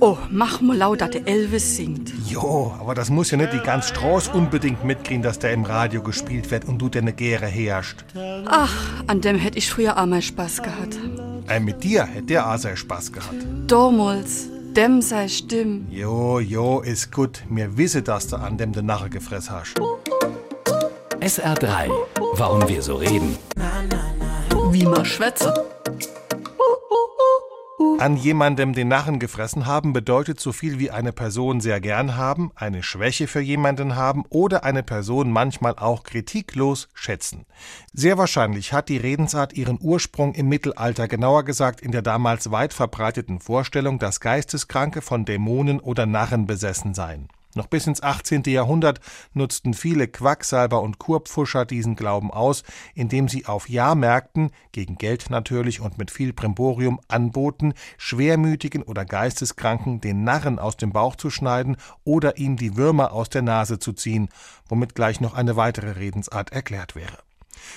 Oh, mach mal laut, dass der Elvis singt. Jo, aber das muss ja nicht die ganz Straße unbedingt mitkriegen, dass der im Radio gespielt wird und du deine Gäre herrschst. Ach, an dem hätte ich früher auch mal Spaß gehabt. Ey, mit dir hätte der auch sehr Spaß gehabt. Damals, dem sei Stimm. Jo, jo, ist gut. Mir wisse, dass du an dem de Narre gefressen hast. SR3. Warum wir so reden. Wie man schwätze. An jemandem den Narren gefressen haben bedeutet so viel wie eine Person sehr gern haben, eine Schwäche für jemanden haben oder eine Person manchmal auch kritiklos schätzen. Sehr wahrscheinlich hat die Redensart ihren Ursprung im Mittelalter, genauer gesagt in der damals weit verbreiteten Vorstellung, dass Geisteskranke von Dämonen oder Narren besessen seien. Noch bis ins 18. Jahrhundert nutzten viele Quacksalber und Kurpfuscher diesen Glauben aus, indem sie auf Jahrmärkten, gegen Geld natürlich und mit viel Brimborium, anboten, schwermütigen oder Geisteskranken den Narren aus dem Bauch zu schneiden oder ihm die Würmer aus der Nase zu ziehen, womit gleich noch eine weitere Redensart erklärt wäre.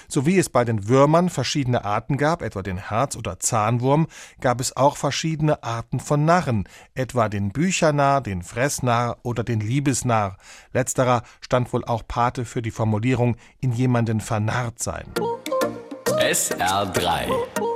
So wie es bei den Würmern verschiedene Arten gab, etwa den Herz- oder Zahnwurm, gab es auch verschiedene Arten von Narren, etwa den Büchernarr, den Fressnarr oder den Liebesnarr. Letzterer stand wohl auch Pate für die Formulierung in jemanden vernarrt sein. SR3.